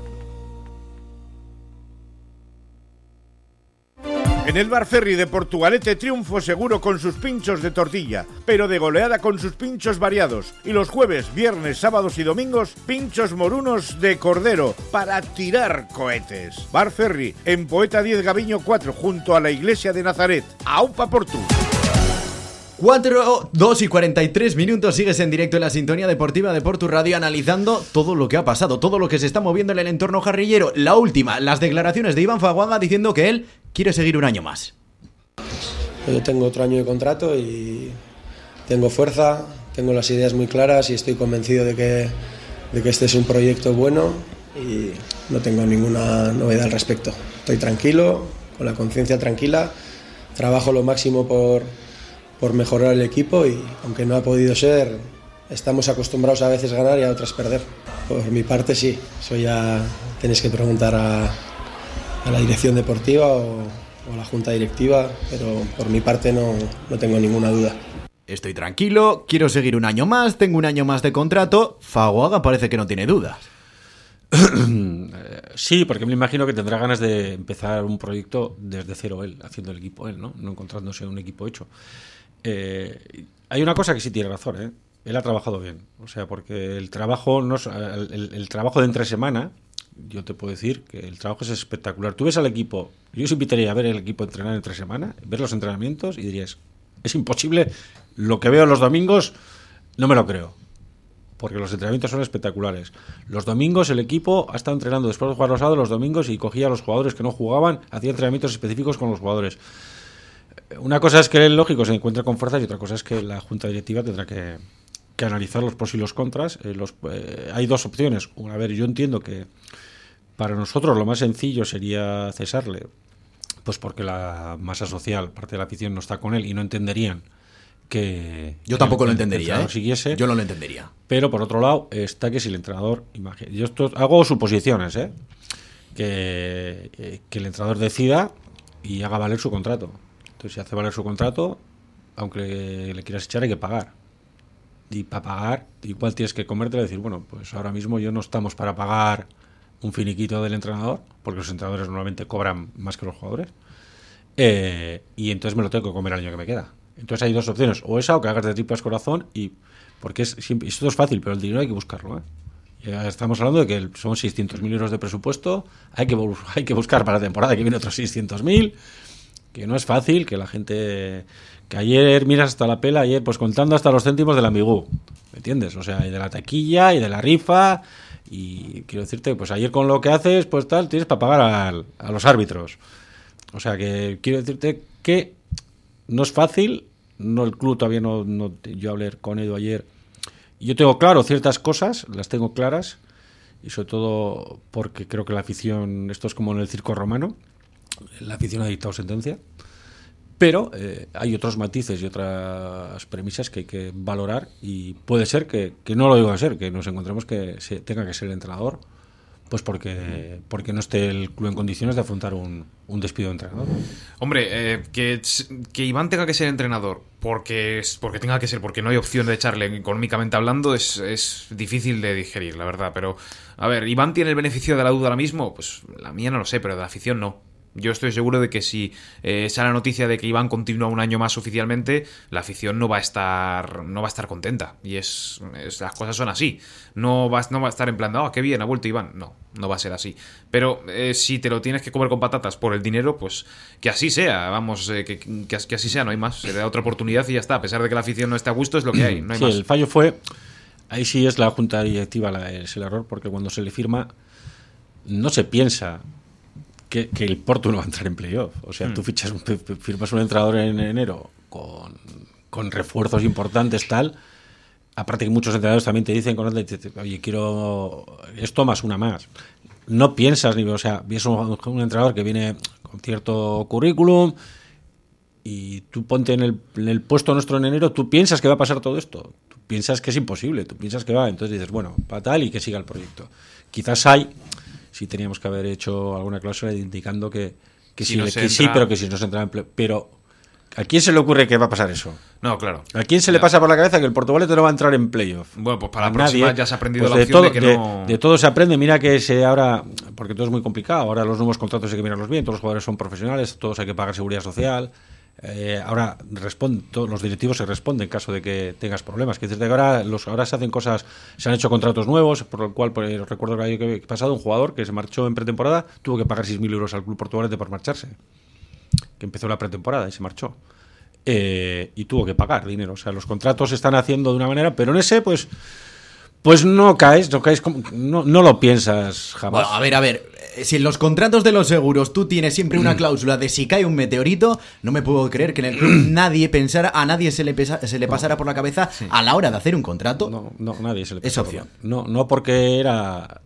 En el Bar Ferry de Portugalete triunfo seguro con sus pinchos de tortilla, pero de goleada con sus pinchos variados. Y los jueves, viernes, sábados y domingos, pinchos morunos de cordero para tirar cohetes. Bar Ferry, en Poeta 10 Gaviño 4, junto a la iglesia de Nazaret. ¡Aupa Portu! 4, 2 y 43 minutos sigues en directo en la sintonía deportiva de Portu Radio analizando todo lo que ha pasado, todo lo que se está moviendo en el entorno jarrillero. La última, las declaraciones de Iván Faguaga diciendo que él quiere seguir un año más. Yo tengo otro año de contrato y tengo fuerza, tengo las ideas muy claras y estoy convencido de que, de que este es un proyecto bueno y no tengo ninguna novedad al respecto. Estoy tranquilo, con la conciencia tranquila, trabajo lo máximo por por mejorar el equipo y aunque no ha podido ser, estamos acostumbrados a veces ganar y a otras perder. Por mi parte sí, eso ya tenéis que preguntar a, la dirección deportiva o, a la junta directiva, pero por mi parte no, no tengo ninguna duda. Estoy tranquilo, quiero seguir un año más, tengo un año más de contrato. Faguaga parece que no tiene dudas. Sí, porque me imagino que tendrá ganas de empezar un proyecto desde cero él, haciendo el equipo él, ¿no? No encontrándose un equipo hecho. Eh, hay una cosa que sí tiene razón, ¿eh? Él ha trabajado bien. O sea, porque el trabajo, no, el, trabajo de entre semana, yo te puedo decir que el trabajo es espectacular. Tú ves al equipo, yo os invitaría a ver el equipo entrenar entre semana, ver los entrenamientos y dirías, es imposible, lo que veo los domingos no me lo creo. Porque los entrenamientos son espectaculares. Los domingos el equipo ha estado entrenando después de jugar los sábados los domingos y cogía a los jugadores que no jugaban, hacía entrenamientos específicos con los jugadores una cosa es que el lógico se encuentre con fuerzas y otra cosa es que la junta directiva tendrá que, analizar los pros y los contras. Eh, los, eh, hay dos opciones. A ver, yo entiendo que para nosotros lo más sencillo sería cesarle, pues porque la masa social, parte de la afición, no está con él y no entenderían que... Yo tampoco lo entendería. ¿eh? Siguiese, yo no lo entendería. Pero por otro lado está que si el entrenador... Yo esto, hago suposiciones, ¿eh? Que, que el entrenador decida y haga valer su contrato Entonces, si hace valer su contrato, aunque le quieras echar, hay que pagar. Y para pagar, igual tienes que comerte y decir, bueno, pues ahora mismo yo no estamos para pagar un finiquito del entrenador, porque los entrenadores normalmente cobran más que los jugadores. Eh, y entonces me lo tengo que comer el año que me queda. Entonces hay dos opciones, o esa o que hagas de tripas corazón y porque es siempre, esto es fácil, pero el dinero hay que buscarlo. ¿eh? Estamos hablando de que son 600.000 euros de presupuesto, hay que, hay que buscar para la temporada que viene otros 600.000, que no es fácil, que la gente... Que ayer miras hasta la pela, ayer pues contando hasta los céntimos del amigú, ¿me entiendes? O sea, y de la taquilla y de la rifa, y quiero decirte, pues ayer con lo que haces, pues tal, tienes para pagar a los árbitros. O sea, que quiero decirte que no es fácil, no el club todavía no, no yo hablé con Edu ayer yo tengo claro ciertas cosas, las tengo claras, y sobre todo porque creo que la afición, esto es como en el circo romano, la afición ha dictado sentencia, pero eh, hay otros matices y otras premisas que hay que valorar y puede ser que, que no lo digo a ser, que nos encontremos que se, tenga que ser el entrenador pues porque, porque no esté el club en condiciones de afrontar un, despido de entrenador. Hombre, eh, que, que, Iván tenga que ser entrenador porque, es, porque tenga que ser, porque no hay opción de echarle económicamente hablando, es, es difícil de digerir, la verdad. Pero, a ver, ¿Iván tiene el beneficio de la duda ahora mismo? Pues la mía no lo sé, pero de la afición no. Yo estoy seguro de que si eh, sale la noticia de que Iván continúa un año más oficialmente, la afición no va a estar, no va a estar contenta. Y es, las cosas son así. No va, no va a estar en plan, oh, qué bien, ha vuelto Iván. No, no va a ser así. Pero eh, si te lo tienes que comer con patatas por el dinero, pues que así sea. Vamos, eh, que, que, así sea, no hay más. Se da otra oportunidad y ya está. A pesar de que la afición no esté a gusto, es lo que hay. No hay sí, el fallo fue. Ahí sí es la junta directiva es el error, porque cuando se le firma, no se piensa que, el Porto no va a entrar en playoff. O sea, tú hmm. fichas, firmas un entrenador en enero con, con refuerzos importantes, tal. Aparte que muchos entrenadores también te dicen, oye, quiero esto más una más. No piensas, ni, o sea, ves un, un entrenador que viene con cierto currículum y tú ponte en el, en el, puesto nuestro en enero, tú piensas que va a pasar todo esto. Tú piensas que es imposible, tú piensas que va. Entonces dices, bueno, para tal y que siga el proyecto. Quizás hay sí teníamos que haber hecho alguna cláusula indicando que, que, sí, sí, pero que si no se entra en Pero ¿A quién se le ocurre que va a pasar eso? No, claro. ¿A quién se le pasa por la cabeza que el Portugalete no va a entrar en playoff? Bueno, pues para la próxima ya se ha aprendido pues la opción de, que no... de, todo se aprende. Mira que se ahora, porque todo es muy complicado, ahora los nuevos contratos hay que mirarlos bien, todos los jugadores son profesionales, todos hay que pagar seguridad social. Eh, ahora todos los directivos se responden en caso de que tengas problemas. Que desde ahora, los, ahora se hacen cosas, se han hecho contratos nuevos, por lo cual pues, recuerdo que el año pasado un jugador que se marchó en pretemporada tuvo que pagar 6.000 euros al club portugués por marcharse. Que empezó la pretemporada y se marchó. Eh, y tuvo que pagar dinero. O sea, los contratos se están haciendo de una manera, pero en ese, pues, pues no caes, no caes, no, no lo piensas jamás. a ver, a ver, eh, si en los contratos de los seguros tú tienes siempre una cláusula de si cae un meteorito, no me puedo creer que en el club nadie pensara, a nadie se le, se le pasara por la cabeza a la hora de hacer un contrato. No, no nadie se le Esa opción. No, no porque era,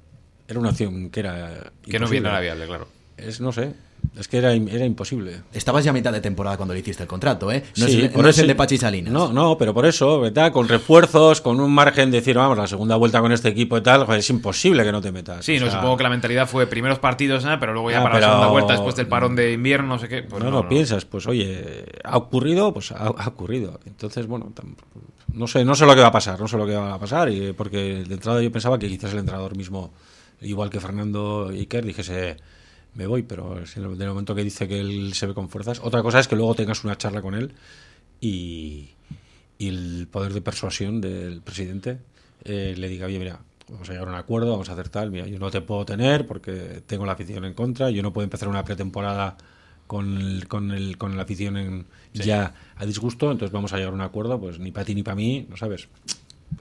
era una opción que era. Que no viene a la viable, claro. Es, no sé, es que era, era imposible. Estabas ya a mitad de temporada cuando le hiciste el contrato, ¿eh? No, es, por el de Pachi Salinas. No, no, pero por eso, ¿verdad? Con refuerzos, con un margen de decir, vamos, la segunda vuelta con este equipo y tal, es imposible que no te metas. Sí, no, supongo que la mentalidad fue primeros partidos, ¿eh? pero luego ya para la segunda vuelta, después del parón de invierno, no sé qué. Pues no, no, piensas, pues oye, ha ocurrido, pues ha, ocurrido. Entonces, bueno, no sé, no sé lo que va a pasar, no sé lo que va a pasar, y porque de entrada yo pensaba que quizás el entrenador mismo, igual que Fernando Iker, dijese me voy, pero en el momento que dice que él se ve con fuerzas. Otra cosa es que luego tengas una charla con él y, el poder de persuasión del presidente eh, le diga, oye, mira, vamos a llegar a un acuerdo, vamos a hacer tal, mira, yo no te puedo tener porque tengo la afición en contra, yo no puedo empezar una pretemporada con, el, con, el, con la afición en, ya a disgusto, entonces vamos a llegar a un acuerdo, pues ni para ti ni para mí, ¿no sabes?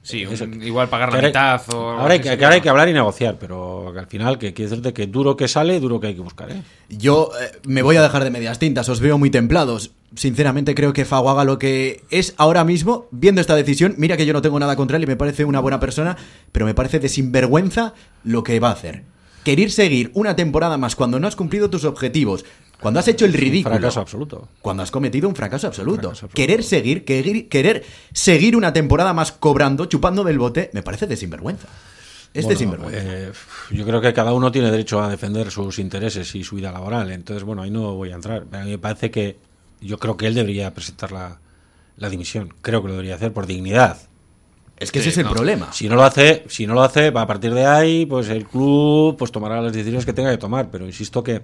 Sí, igual pagar la mitad o... Ahora hay que, hay que hablar y negociar, pero al final que quiere decirte que duro que sale, duro que hay que buscar, ¿eh? Yo eh, me voy a dejar de medias tintas, os veo muy templados. Sinceramente creo que Fago haga lo que es ahora mismo, viendo esta decisión. Mira que yo no tengo nada contra él y me parece una buena persona, pero me parece de sinvergüenza lo que va a hacer. Querer seguir una temporada más cuando no has cumplido tus objetivos, cuando has hecho el ridículo. Un fracaso absoluto. Cuando has cometido un fracaso absoluto. Querer seguir, querer, seguir una temporada más cobrando, chupando del bote, me parece de sinvergüenza. Es de sinvergüenza. Eh, yo creo que cada uno tiene derecho a defender sus intereses y su vida laboral. Entonces, bueno, ahí no voy a entrar. A mí me parece que yo creo que él debería presentar la, la dimisión. Creo que lo debería hacer por dignidad. Es que ese es el no. problema. Si no lo hace, si no lo hace, a partir de ahí, pues el club pues tomará las decisiones que tenga que tomar. Pero insisto que,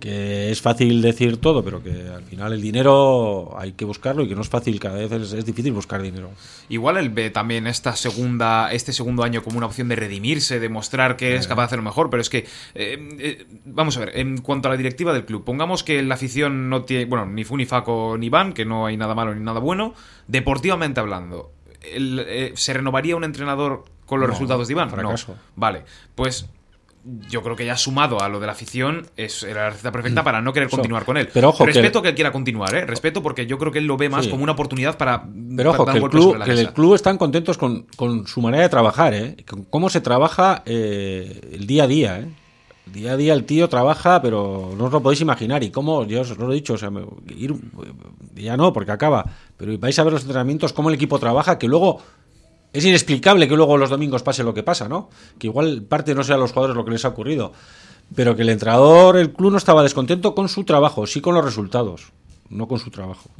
que es fácil decir todo, pero que al final el dinero hay que buscarlo y que no es fácil, cada vez es, es difícil buscar dinero. Igual él ve también esta segunda, este segundo año como una opción de redimirse, de mostrar que es capaz de hacerlo mejor, pero es que, eh, eh, vamos a ver, en cuanto a la directiva del club, pongamos que la afición no tiene, bueno, ni fu ni faco ni van, que no hay nada malo ni nada bueno, deportivamente hablando, el, eh, ¿se renovaría un entrenador con los No, resultados de Iván? fracaso. No. Vale, pues yo creo que ya sumado a lo de la afición es era la receta perfecta para no querer continuar con él. Pero ojo Respeto que... él quiera continuar, ¿eh? Respeto porque yo creo que él lo ve más Sí. como una oportunidad para Pero ojo, dar que el club, que el club están contentos con, con su manera de trabajar, ¿eh? Con cómo se trabaja eh, el día a día, ¿eh? Día a día el tío trabaja, pero no os lo podéis imaginar. Y cómo, yo os lo he dicho, o sea, ir, ya no, porque acaba. Pero vais a ver los entrenamientos, cómo el equipo trabaja, que luego es inexplicable que luego los domingos pase lo que pasa, ¿no? Que igual parte no sea a los jugadores lo que les ha ocurrido. Pero que el entrenador, el club no estaba descontento con su trabajo, sí con los resultados, no con su trabajo.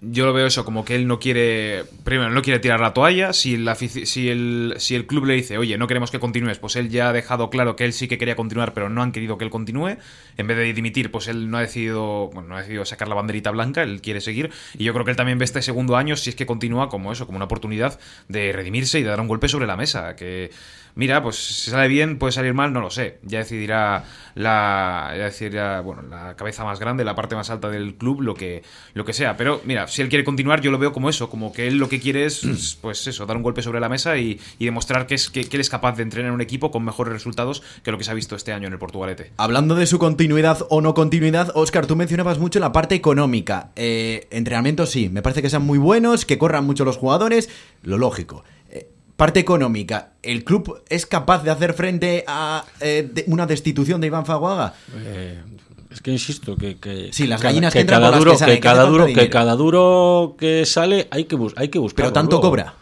Yo lo veo eso, como que él no quiere. Primero, no quiere tirar la toalla. Si el, afici- si, el, si el club le dice, oye, no queremos que continúes, pues él ya ha dejado claro que él sí que quería continuar, pero no han querido que él continúe. En vez de dimitir, pues él no ha decidido. Bueno, no ha decidido sacar la banderita blanca, él quiere seguir. Y yo creo que él también ve este segundo año, si es que continúa, como eso, como una oportunidad de redimirse y de dar un golpe sobre la mesa. Que. Mira, pues si sale bien, puede salir mal, no lo sé. Ya decidirá la, ya decidirá, bueno, la cabeza más grande, la parte más alta del club, lo que, lo que sea. Pero mira, si él quiere continuar, yo lo veo como eso, como que él lo que quiere es, pues eso, dar un golpe sobre la mesa y, y demostrar que, es, que, que él es capaz de entrenar un equipo con mejores resultados que lo que se ha visto este año en el Portugalete. Hablando de su continuidad o no continuidad, Oscar, tú mencionabas mucho la parte económica. Eh, entrenamientos sí, me parece que sean muy buenos, que corran mucho los jugadores, lo lógico. Parte económica, ¿el club es capaz de hacer frente a eh, de- una destitución de Iván Faguaga? Eh, es que insisto que, que Sí, las gallinas que que entran cada duro que salen, que cada duro que dinero. cada duro que sale hay que bus- hay que buscarlo Pero tanto luego. cobra.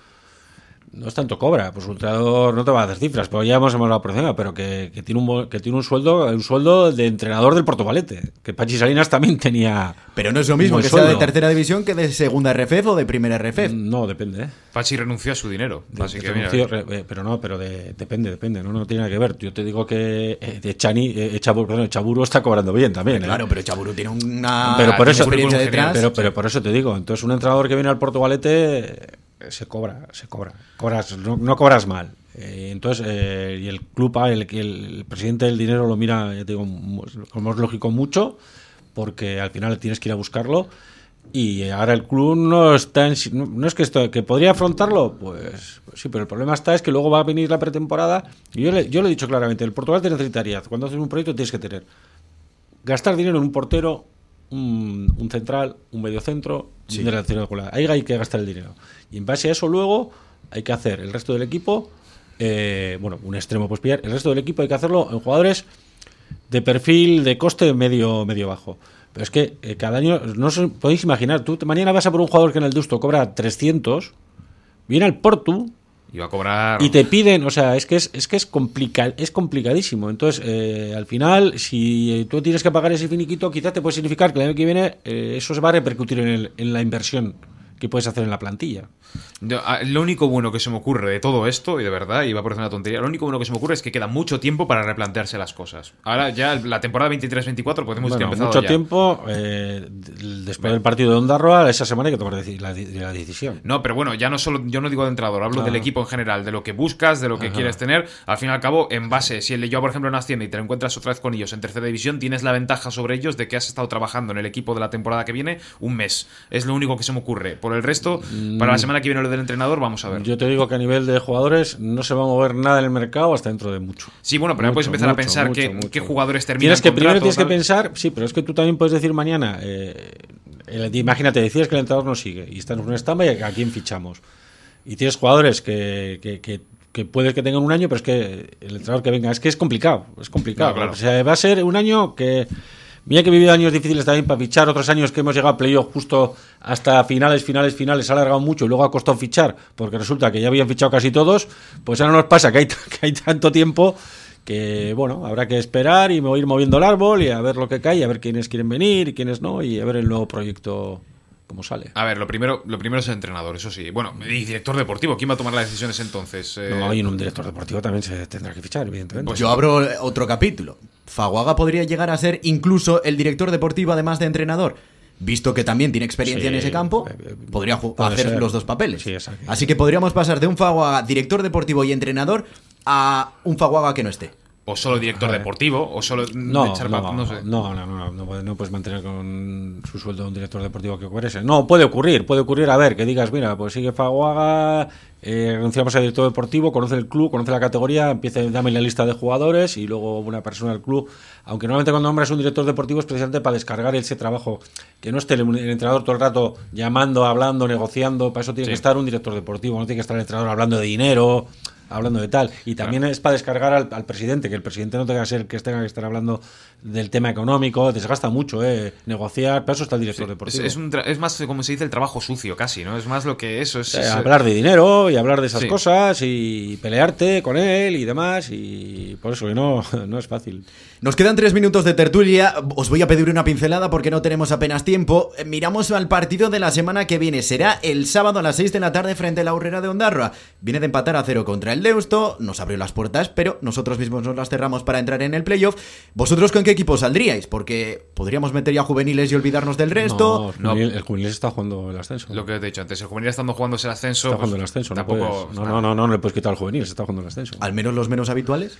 No es tanto cobra pues un entrenador no te va a hacer cifras pero ya hemos hablado por encima pero que, que tiene un que tiene un sueldo un sueldo de entrenador del Portugalete que Pachi Salinas también tenía Pero no es lo mismo que sea de tercera división que de segunda RFF o de primera RFF. no depende ¿eh? Pachi renunció a su dinero. Así que mira, Renunció, re- eh, pero no, pero de- depende, depende, no, no tiene nada que ver. Yo te digo que eh, de Chani, eh, Echaburu, perdón, Echaburu está cobrando bien también. ¿eh? Claro, pero Chaburu tiene una pero por tiene eso, experiencia currículum detrás. pero, pero por eso te digo, entonces un entrenador que viene al Portugalete eh, se cobra, se cobra, cobras, no, cobras mal. Eh, entonces, eh, y el club, ah, el, el, presidente del dinero lo mira, ya te digo, como es lógico, mucho, porque al final tienes que ir a buscarlo. Y ahora el club no está en, no, no es que esto, que podría afrontarlo, pues, pues sí, pero el problema está es que luego va a venir la pretemporada. Y yo le, yo le he dicho claramente, el Portugal te necesitaría, cuando haces un proyecto tienes que tener gastar dinero en un portero, un, un central, un mediocentro y un delantero de. Ahí hay que gastar el dinero. Y en base a eso luego hay que hacer el resto del equipo, eh, bueno, un extremo pues pillar, el resto del equipo hay que hacerlo en jugadores de perfil de coste medio medio bajo. Pero es que eh, cada año, no os podéis imaginar, tú mañana vas a por un jugador que en el Dusto cobra 300, viene al Portu, a cobrar. y te piden, o sea, es que es, es que es complica, es complicadísimo. Entonces, eh, al final, si tú tienes que pagar ese finiquito, quizás te puede significar que el año que viene eh, eso se va a repercutir en, el- en la inversión que puedes hacer en la plantilla. Yo, ah, lo único bueno que se me ocurre de todo esto, y de verdad, y va a parecer una tontería, lo único bueno que se me ocurre es que queda mucho tiempo para replantearse las cosas. Ahora ya la temporada 23-24 podemos decir Bueno, empezado mucho ya. tiempo eh, después del partido de Ondarroa, esa semana hay que tomar la, de- la decisión. No, pero bueno, ya no solo, yo no digo de entrenador, hablo Ah. del equipo en general, de lo que buscas, de lo que quieres tener. Al fin y al cabo, en base, si el yo, por ejemplo, no asciende y te encuentras otra vez con ellos en tercera división, tienes la ventaja sobre ellos de que has estado trabajando en el equipo de la temporada que viene un mes. Es lo único que se me ocurre. Por el resto, para la semana que viene lo del entrenador, vamos a ver. Mm. Yo te digo que a nivel de jugadores no se va a mover nada en el mercado hasta dentro de mucho. Sí, bueno, pero ya puedes Mucho, empezar a pensar mucho, qué, jugadores terminan Tienes que primero tienes que pensar, sí, pero es que tú también puedes decir mañana, eh, el- imagínate, decías que el entrenador no sigue y están en un stand-by, ¿a quién fichamos? Y tienes jugadores que, que, que, que puedes que tengan un año, pero es que el entrenador que venga, es que es complicado, es complicado. No, claro. O sea, va a ser un año que... Mira que he vivido años difíciles también para fichar, otros años que hemos llegado a playoff justo hasta finales, finales, finales, ha alargado mucho y luego ha costado fichar, porque resulta que ya habían fichado casi todos, pues ahora nos pasa que hay, que hay tanto tiempo que bueno, habrá que esperar y ir moviendo el árbol y a ver lo que cae, a ver quiénes quieren venir y quiénes no, y a ver el nuevo proyecto cómo sale. A ver, lo primero, lo primero es el entrenador, eso sí. Bueno, y director deportivo, ¿quién va a tomar las decisiones entonces? Eh, No, y en un director deportivo también se tendrá que fichar, evidentemente. Pues Yo abro otro capítulo. Faguaga podría llegar a ser incluso el director deportivo además de entrenador. Visto que también tiene experiencia Sí, en ese campo, eh, eh, podría hacer ser. los dos papeles. Sí, exacto. Así que podríamos pasar de un Faguaga director deportivo y entrenador a un Faguaga que no esté. O solo director deportivo, o solo No, no, no, sé. no, no, no, no puede- no puedes mantener con su sueldo un director deportivo que cobrese. No, puede ocurrir, puede ocurrir, a ver, que digas, mira, pues sigue Faguaga, eh, renunciamos al director deportivo, conoce el club, conoce la categoría, empieza, dame la lista de jugadores y luego una persona del club. Aunque normalmente cuando nombras un director deportivo es precisamente para descargar ese trabajo, que no esté el, el entrenador todo el rato llamando, hablando, negociando, para eso tiene Sí. que estar un director deportivo, no tiene que estar el entrenador hablando de dinero hablando de tal. Y también es para descargar al, al presidente, que el presidente no tenga que ser que tenga que estar hablando del tema económico, desgasta mucho, eh, negociar, para eso está el director Es, deportivo. es un tra- es más, como se dice, el trabajo sucio casi, ¿no? Es más lo que eso es. Eh, es- hablar de dinero y hablar de esas Sí. cosas y pelearte con él y demás y por eso que no, no es fácil. Nos quedan tres minutos de tertulia. Os voy a pedir una pincelada porque no tenemos apenas tiempo. Eh, Miramos al partido de la semana que viene. Será el sábado a las 6 de la tarde frente a la Urrera de Ondarroa. Viene de empatar a cero contra el Deusto. Nos abrió las puertas, pero nosotros mismos nos las cerramos para entrar en el playoff. ¿Vosotros con qué equipo saldríais? Porque podríamos meter ya juveniles y olvidarnos del resto. No, el, juvenil, el juvenil está jugando el ascenso. Lo que te he dicho antes, el juvenil estando jugando ese ascenso. está pues, jugando el ascenso. No, tampoco. no, no, no, no, no le puedes quitar al juvenil, se está jugando el ascenso. Al menos los menos habituales.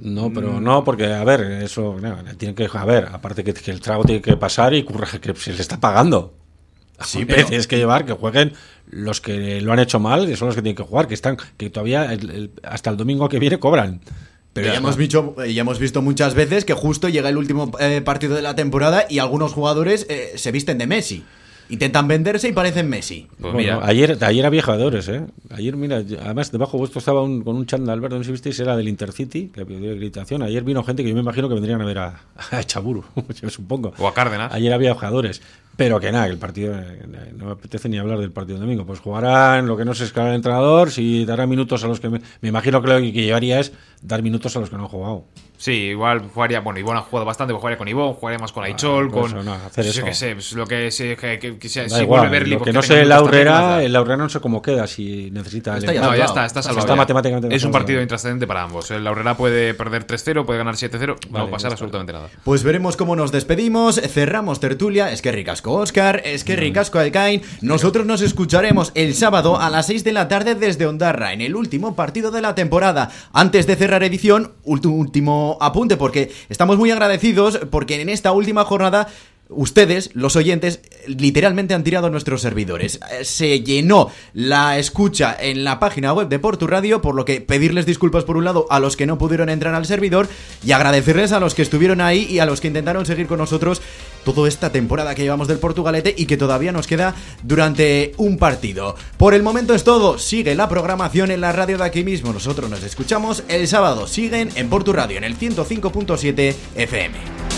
No, pero no, porque, a ver, eso, no, tiene que, a ver, aparte que, que el trago tiene que pasar y curra, que se le está pagando. Sí, Sí, pero- tienes que llevar que jueguen los que lo han hecho mal, que son los que tienen que jugar, que están, que todavía el- el- hasta el domingo que viene cobran. Pero ya, hemos visto, eh, ya hemos visto muchas veces que justo llega el último eh, partido de la temporada y algunos jugadores eh, se visten de Messi. Intentan venderse y parecen Messi. Pues Bueno, mira, ayer, ayer había jugadores, ¿eh? Ayer, mira, además debajo vuestro estaba un- con un chándal verde, no sé si visteis, era del Intercity, que pidió acreditación. Ayer vino gente que yo me imagino que vendrían a ver a, a Chaburu, yo supongo. O a Cárdenas. Ayer había jugadores, pero que nada, el partido, eh, no me apetece ni hablar del partido de domingo. Pues jugarán lo que no se escala el entrenador, si dará minutos a los que... Me, me imagino que lo que llevaría es dar minutos a los que no han jugado. Sí, igual jugaría. Bueno, Ivón ha jugado bastante, pues jugaría con Ivón, jugaría más con Aichol, pues con. eso, no, hacer yo qué sé, pues lo que se. Que, que- que sea- si igual, vuelve Berli, lo pues que no sé también, Aurrera, el Aurrera no sé cómo queda, si necesita... Está ya No, ya está, está salvado. está ya. matemáticamente Es un partido intrascendente para ambos. El Aurrera puede perder 3-0, puede ganar 7-0, no Vale, va a pasar absolutamente nada. Pues veremos cómo nos despedimos, cerramos tertulia, es que ricasco Oscar, es que ricasco Alcain. Nosotros nos escucharemos el sábado a las 6 de la tarde desde Ondarra, en el último partido de la temporada. Antes de cerrar edición, ulti- apunte, porque estamos muy agradecidos, porque en esta última jornada Ustedes, los oyentes, literalmente han tirado nuestros servidores. Eh, Se llenó la escucha en la página web de Portu Radio, por lo que pedirles disculpas por un lado a los que no pudieron entrar al servidor y agradecerles a los que estuvieron ahí y a los que intentaron seguir con nosotros toda esta temporada que llevamos del Portugalete y que todavía nos queda durante un partido. Por el momento es todo, sigue la programación en la radio de aquí mismo. Nosotros nos escuchamos el sábado, siguen en Portu Radio en el 105.7 FM.